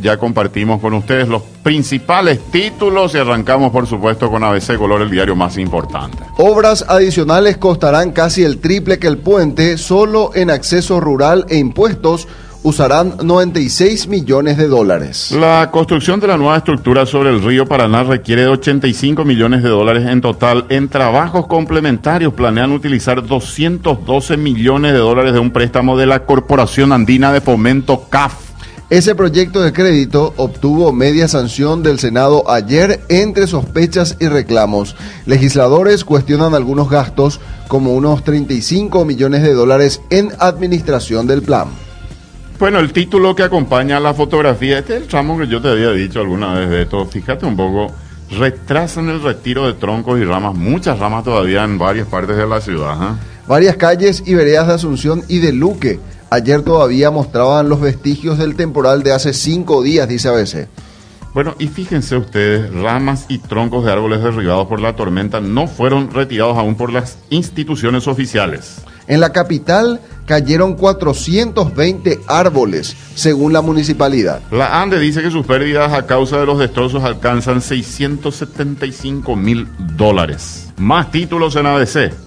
Ya compartimos con ustedes los principales títulos y arrancamos por supuesto con ABC Color, el diario más importante. Obras adicionales costarán casi el triple que el puente, solo en acceso rural e impuestos usarán 96 millones de dólares. La construcción de la nueva estructura sobre el río Paraná requiere de 85 millones de dólares en total. En trabajos complementarios planean utilizar 212 millones de dólares de un préstamo de la Corporación Andina de Fomento CAF. Ese proyecto de crédito obtuvo media sanción del Senado ayer entre sospechas y reclamos. Legisladores cuestionan algunos gastos como unos 35 millones de dólares en administración del plan. Bueno, el título que acompaña la fotografía, este es el tramo que yo te había dicho alguna vez de esto. Fíjate un poco, retrasan el retiro de troncos y ramas, muchas ramas todavía en varias partes de la ciudad. ¿eh? Varias calles y veredas de Asunción y de Luque ayer todavía mostraban los vestigios del temporal de hace cinco días, dice ABC. Bueno, y fíjense ustedes, ramas y troncos de árboles derribados por la tormenta no fueron retirados aún por las instituciones oficiales. En la capital cayeron 420 árboles, según la municipalidad. La ANDE dice que sus pérdidas a causa de los destrozos alcanzan 675 mil dólares. Más títulos en ABC.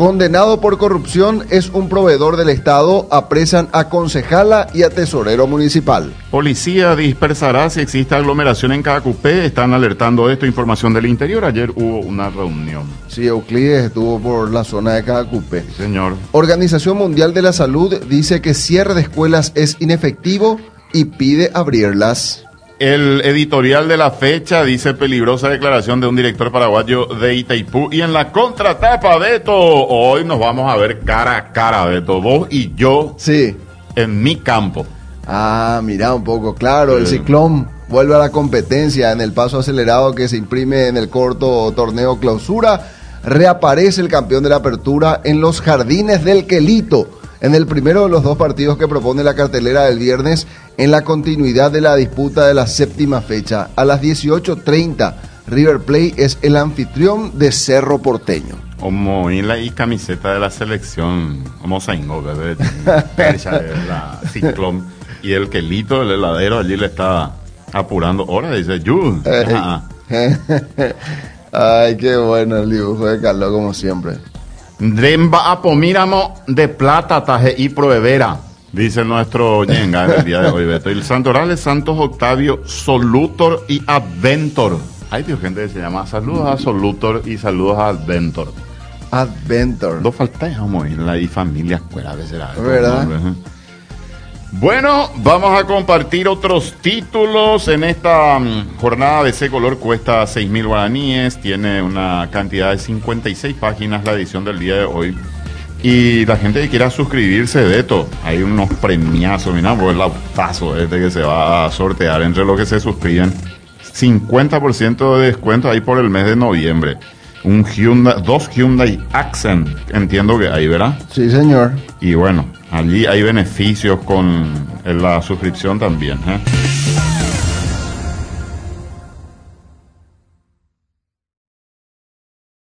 Condenado por corrupción es un proveedor del Estado, apresan a concejala y a tesorero municipal. Policía dispersará si existe aglomeración en Cacupé. Están alertando esto, información del interior. Ayer hubo una reunión. Sí, Euclides estuvo por la zona de Cacupé. Sí, señor. Organización Mundial de la Salud dice que cierre de escuelas es inefectivo y pide abrirlas. El editorial de la fecha dice peligrosa declaración de un director paraguayo de Itaipú. Y en la contratapa, Beto, hoy nos vamos a ver cara a cara, Beto, vos y yo. Sí. En mi campo. Ah, mira un poco, claro, el ciclón vuelve a la competencia en el paso acelerado que se imprime en el corto torneo clausura. Reaparece el campeón de la apertura en los jardines del Quelito en el primero de los dos partidos que propone la cartelera del viernes en la continuidad de la disputa de la séptima fecha. A las 18.30, River Plate es el anfitrión de Cerro Porteño. Como en la y camiseta de la selección, como Saingo, de la Ciclón. Y el quelito, el heladero, allí le está apurando. Ahora dice, yu. Ay, qué bueno el dibujo de Carlos, como siempre. Dremba apomíramo de plata taje y proevera, dice nuestro ñenga en el día de hoy, Beto. Y el santoral es Santos Octavio Solutor y Adventor. Ay, Dios, gente que se llama saludos a Solutor y saludos a Adventor. Adventor. Dos faltas la y familia escuela, ¿verdad? ¿Verdad? Bueno, vamos a compartir otros títulos en esta mm, jornada de ese color. Cuesta 6.000 guaraníes, tiene una cantidad de 56 páginas la edición del día de hoy. Y la gente que quiera suscribirse, de esto, hay unos premiazos, mira, pues el autazo este que se va a sortear entre los que se suscriben. 50% de descuento ahí por el mes de noviembre. Un Hyundai, dos Hyundai Accent, entiendo que hay, ¿verdad? Sí, señor. Y bueno, Allí hay beneficios con la suscripción también. ¿eh?